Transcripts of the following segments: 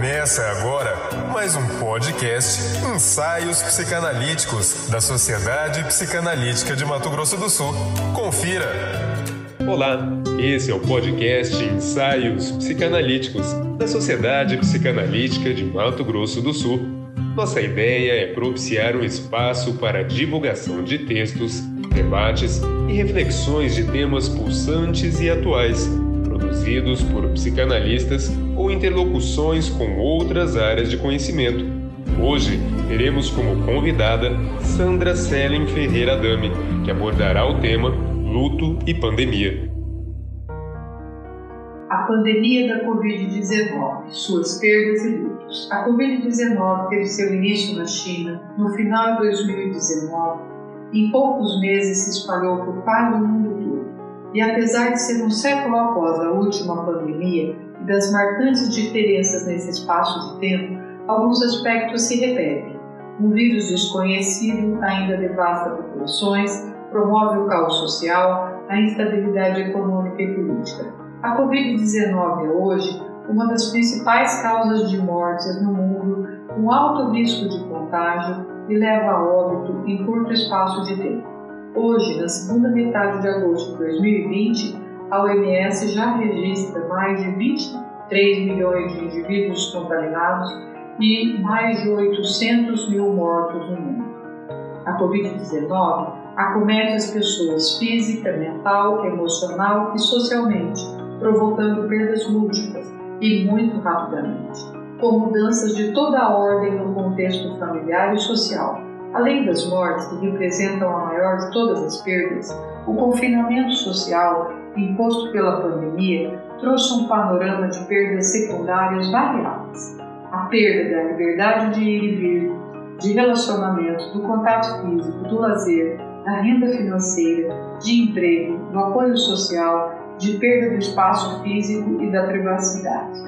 Começa agora mais um podcast Ensaios Psicanalíticos da Sociedade Psicanalítica de Mato Grosso do Sul. Confira! Olá, esse é o podcast Ensaios Psicanalíticos da Sociedade Psicanalítica de Mato Grosso do Sul. Nossa ideia é propiciar um espaço para a divulgação de textos, debates e reflexões de temas pulsantes e atuais produzidos por psicanalistas ou interlocuções com outras áreas de conhecimento. Hoje teremos como convidada Sandra Selen Ferreira Dami, que abordará o tema luto e pandemia. A pandemia da Covid-19, suas perdas e lutos. A Covid-19 teve seu início na China no final de 2019. Em poucos meses se espalhou por quase o mundo e apesar de ser um século após a última pandemia e das marcantes diferenças nesse espaço de tempo, alguns aspectos se repetem. Um vírus desconhecido ainda devasta populações, promove o caos social, a instabilidade econômica e política. A Covid-19 é hoje uma das principais causas de mortes no mundo, com alto risco de contágio e leva a óbito em curto espaço de tempo. Hoje, na segunda metade de agosto de 2020, a OMS já registra mais de 23 milhões de indivíduos contaminados e mais de 800 mil mortos no mundo. A Covid-19 acomete as pessoas física, mental, emocional e socialmente, provocando perdas múltiplas e muito rapidamente, com mudanças de toda a ordem no contexto familiar e social Além das mortes, que representam a maior de todas as perdas, o confinamento social imposto pela pandemia trouxe um panorama de perdas secundárias variadas. A perda da liberdade de ir e vir, de relacionamento, do contato físico, do lazer, da renda financeira, de emprego, do apoio social, de perda do espaço físico e da privacidade.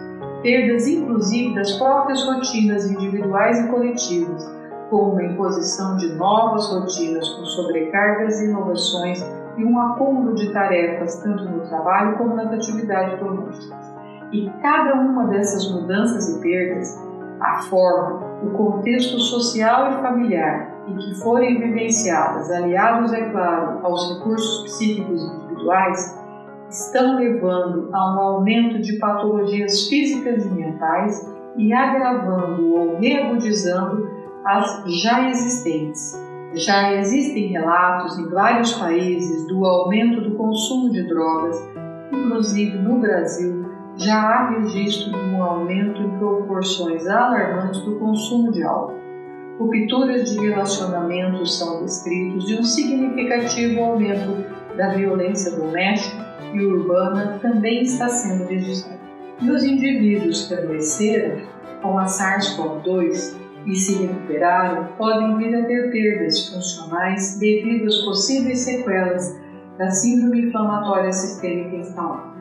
Perdas, inclusive, das próprias rotinas individuais e coletivas como a imposição de novas rotinas com sobrecargas e inovações e um acúmulo de tarefas tanto no trabalho como nas atividades domésticas. E cada uma dessas mudanças e perdas, a forma, o contexto social e familiar em que forem vivenciadas, aliados, é claro, aos recursos psíquicos individuais, estão levando a um aumento de patologias físicas e mentais e agravando ou reagudizando as já existentes. Já existem relatos em vários países do aumento do consumo de drogas, inclusive no Brasil já há registro de um aumento em proporções alarmantes do consumo de álcool. Rupturas de relacionamentos são descritos e um significativo aumento da violência doméstica e urbana também está sendo registrado. E os indivíduos que adoeceram com a SARS-CoV-2 e se recuperaram podem vir a ter perdas funcionais devido às possíveis sequelas da síndrome inflamatória sistêmica instalada,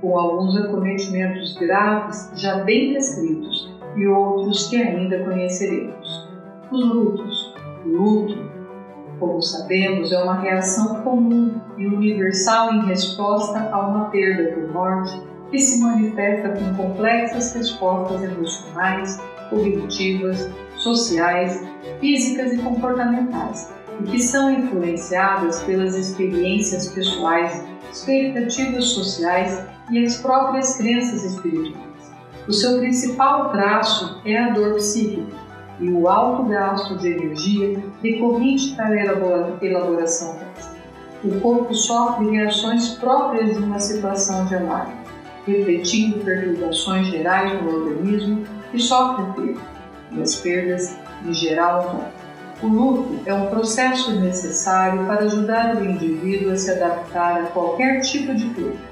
com alguns acometimentos graves já bem descritos e outros que ainda conheceremos. Os lutos. O luto, como sabemos, é uma reação comum e universal em resposta a uma perda por morte que se manifesta com complexas respostas emocionais, cognitivas, sociais, físicas e comportamentais, e que são influenciadas pelas experiências pessoais, expectativas sociais e as próprias crenças espirituais. O seu principal traço é a dor psíquica e o alto gasto de energia decorrente da elaboração dessa. O corpo sofre reações próprias de uma situação de alarme, refletindo perturbações gerais no organismo e sofre perda e as perdas em geral O luto é um processo necessário para ajudar o indivíduo a se adaptar a qualquer tipo de perda.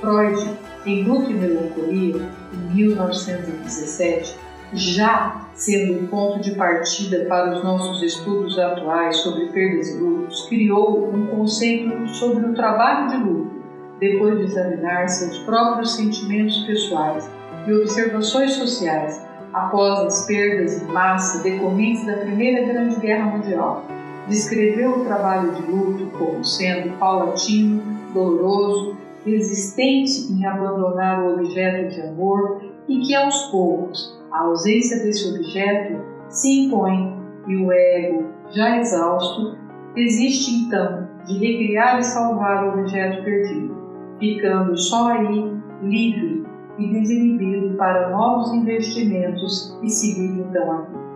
Freud, em Luto e Melancolia, em 1917, já sendo o ponto de partida para os nossos estudos atuais sobre perdas e lutos, criou um conceito sobre o trabalho de luto, depois de examinar seus próprios sentimentos pessoais e observações sociais após as perdas em massa decorrentes da Primeira Grande Guerra Mundial. Descreveu o trabalho de luto como sendo paulatino, doloroso, resistente em abandonar o objeto de amor e que aos poucos, a ausência desse objeto se impõe e o ego, já exausto, desiste então de recriar e salvar o objeto perdido, ficando só aí, livre e desinibido para novos investimentos e seguir então a vida.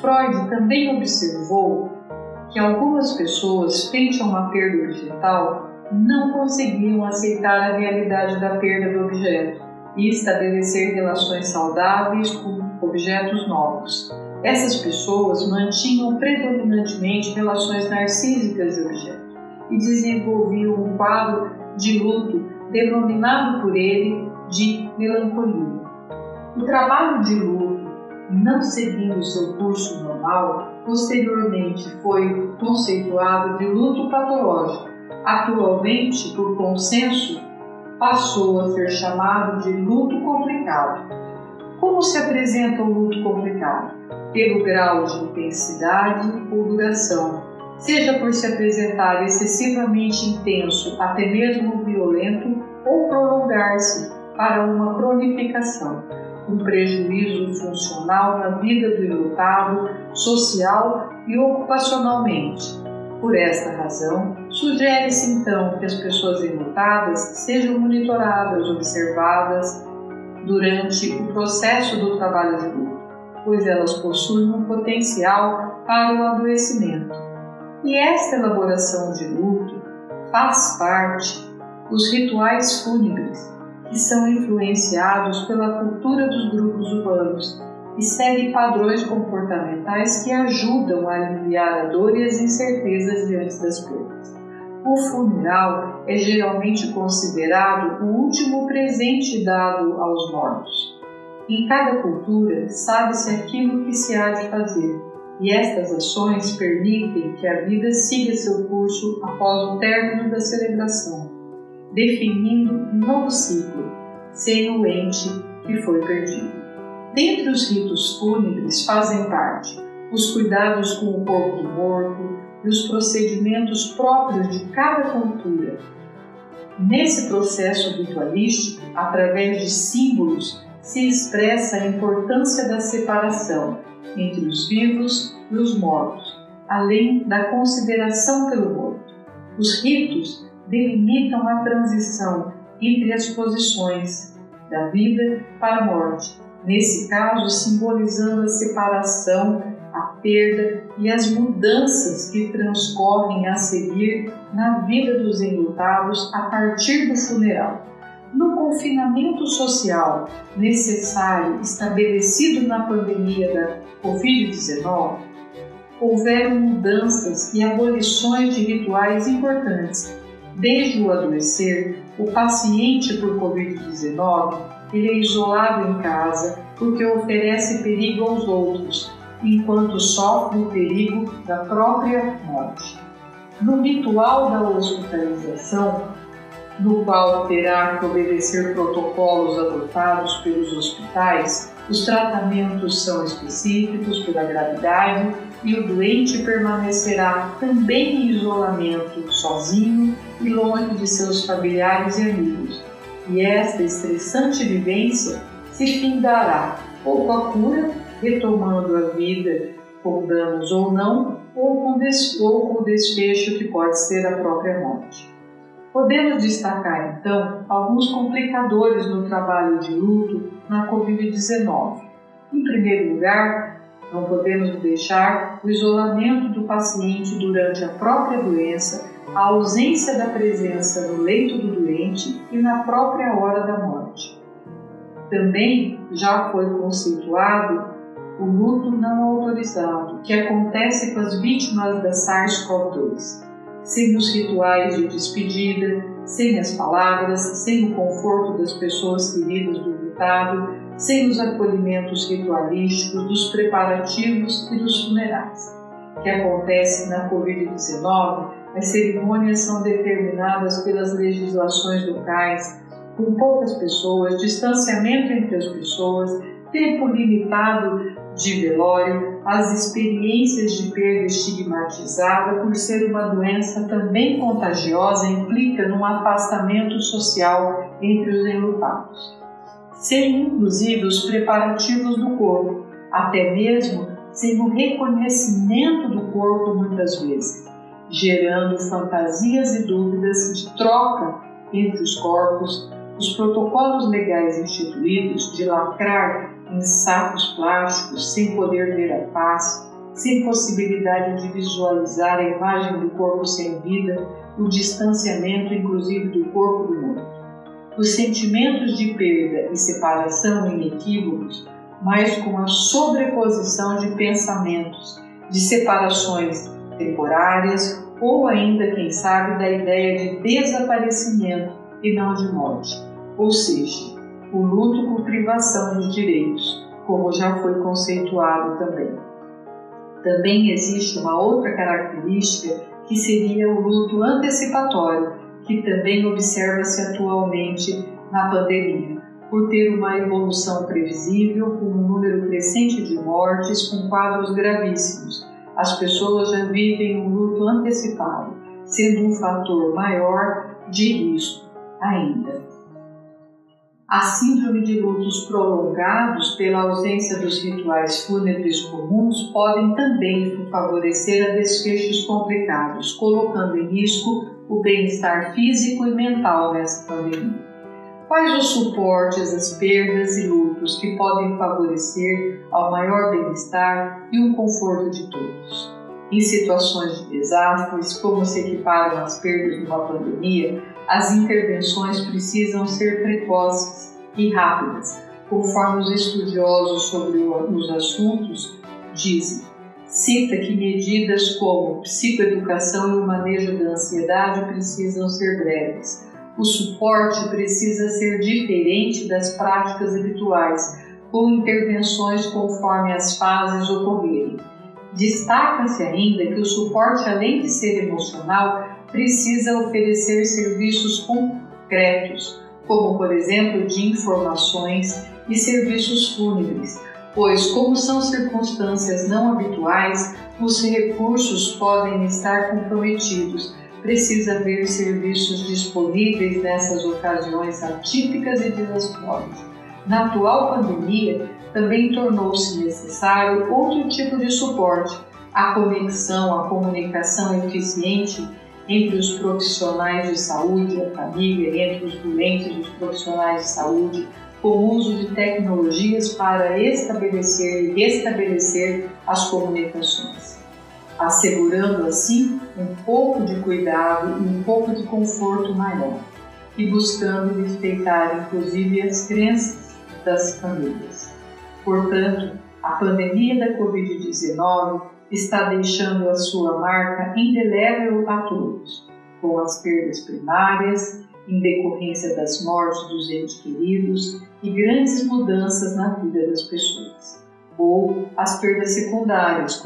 Freud também observou que algumas pessoas, frente a uma perda objetal, não conseguiam aceitar a realidade da perda do objeto e estabelecer relações saudáveis com objetos novos. Essas pessoas mantinham predominantemente relações narcísicas de objeto e desenvolviam um quadro de luto denominado por ele de melancolia. O trabalho de luto, não seguindo seu curso normal, posteriormente foi conceituado de luto patológico. Atualmente, por consenso, passou a ser chamado de luto complicado. Como se apresenta o luto complicado? Pelo grau de intensidade ou duração, seja por se apresentar excessivamente intenso, até mesmo violento, ou prolongar-se para uma cronificação, um prejuízo funcional na vida do enlutado, social e ocupacionalmente. Por esta razão, sugere-se então que as pessoas enlutadas sejam monitoradas, observadas durante o processo do trabalho de luto, pois elas possuem um potencial para o adoecimento. E esta elaboração de luto faz parte dos rituais fúnebres, que são influenciados pela cultura dos grupos humanos e segue padrões comportamentais que ajudam a aliviar a dor e as incertezas diante das perdas. O funeral é geralmente considerado o último presente dado aos mortos. Em cada cultura, sabe-se aquilo que se há de fazer, e estas ações permitem que a vida siga seu curso após o término da celebração, definindo um novo ciclo, sem o ente que foi perdido. Dentre os ritos fúnebres fazem parte os cuidados com o corpo do morto e os procedimentos próprios de cada cultura. Nesse processo ritualístico, através de símbolos, se expressa a importância da separação entre os vivos e os mortos, além da consideração pelo morto. Os ritos delimitam a transição entre as posições da vida para a morte, nesse caso simbolizando a separação, a perda e as mudanças que transcorrem a seguir na vida dos enlutados a partir do funeral. No confinamento social necessário estabelecido na pandemia da Covid-19, houveram mudanças e abolições de rituais importantes. Desde o adoecer, o paciente por Covid-19 ele é isolado em casa porque oferece perigo aos outros, enquanto sofre o perigo da própria morte. No ritual da hospitalização, no qual terá que obedecer protocolos adotados pelos hospitais, os tratamentos são específicos pela gravidade e o doente permanecerá também em isolamento, sozinho e longe de seus familiares e amigos e esta estressante vivência se findará ou com a cura, retomando a vida com danos ou não, ou com, ou com o desfecho que pode ser a própria morte. Podemos destacar, então, alguns complicadores no trabalho de luto na Covid-19. Em primeiro lugar, não podemos deixar o isolamento do paciente durante a própria doença a ausência da presença no leito do doente e na própria hora da morte. Também já foi conceituado o luto não autorizado, que acontece com as vítimas da SARS-CoV-2, sem os rituais de despedida, sem as palavras, sem o conforto das pessoas queridas do lutado, sem os acolhimentos ritualísticos, dos preparativos e dos funerais, que acontece na Covid-19 as cerimônias são determinadas pelas legislações locais, com poucas pessoas, distanciamento entre as pessoas, tempo limitado de velório, as experiências de perda estigmatizada por ser uma doença também contagiosa implica num afastamento social entre os enlutados. seriam inclusive os preparativos do corpo, até mesmo sendo o reconhecimento do corpo muitas vezes, gerando fantasias e dúvidas de troca entre os corpos, os protocolos legais instituídos de lacrar em sacos plásticos sem poder ver a face, sem possibilidade de visualizar a imagem do corpo sem vida, o distanciamento inclusive do corpo do mundo. Os sentimentos de perda e separação inequívocos mas com a sobreposição de pensamentos, de separações temporárias ou ainda, quem sabe, da ideia de desaparecimento e não de morte, ou seja, o luto por privação dos direitos, como já foi conceituado também. Também existe uma outra característica que seria o luto antecipatório, que também observa-se atualmente na pandemia por ter uma evolução previsível, com um número crescente de mortes, com quadros gravíssimos. As pessoas já vivem um luto antecipado, sendo um fator maior de risco ainda. A síndrome de lutos prolongados pela ausência dos rituais fúnebres comuns podem também favorecer a desfechos complicados, colocando em risco o bem-estar físico e mental nessa pandemia. Quais os suportes às perdas e lutos que podem favorecer ao maior bem-estar e o conforto de todos? Em situações de desastres, como se equiparam as perdas numa pandemia, as intervenções precisam ser precoces e rápidas, conforme os estudiosos sobre os assuntos dizem. Cita que medidas como psicoeducação e o manejo da ansiedade precisam ser breves o suporte precisa ser diferente das práticas habituais, com intervenções conforme as fases ocorrerem. Destaca-se ainda que o suporte, além de ser emocional, precisa oferecer serviços concretos, como, por exemplo, de informações e serviços fúnebres, pois, como são circunstâncias não habituais, os recursos podem estar comprometidos precisa haver serviços disponíveis nessas ocasiões atípicas e desastrosas. Na atual pandemia, também tornou-se necessário outro tipo de suporte, a conexão, a comunicação eficiente entre os profissionais de saúde, a família, entre os doentes e os profissionais de saúde, com o uso de tecnologias para estabelecer e restabelecer as comunicações assegurando assim um pouco de cuidado e um pouco de conforto maior, e buscando respeitar inclusive as crenças das famílias. Portanto, a pandemia da Covid-19 está deixando a sua marca indelével a todos, com as perdas primárias, em decorrência das mortes dos entes queridos e grandes mudanças na vida das pessoas ou as perdas secundárias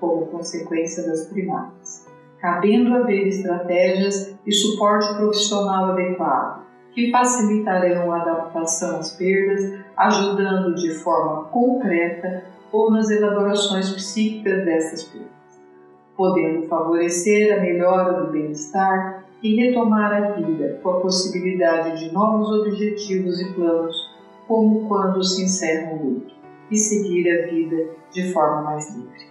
como consequência das primárias, cabendo haver estratégias e suporte profissional adequado que facilitarão a adaptação às perdas, ajudando de forma concreta ou nas elaborações psíquicas dessas perdas, podendo favorecer a melhora do bem-estar e retomar a vida com a possibilidade de novos objetivos e planos, como quando se encerra o luto e seguir a vida de forma mais livre.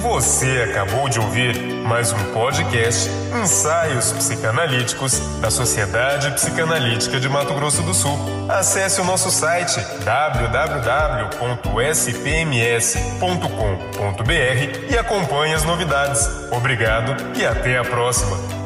Você acabou de ouvir mais um podcast Ensaios Psicanalíticos da Sociedade Psicanalítica de Mato Grosso do Sul. Acesse o nosso site www.spms.com.br e acompanhe as novidades. Obrigado e até a próxima!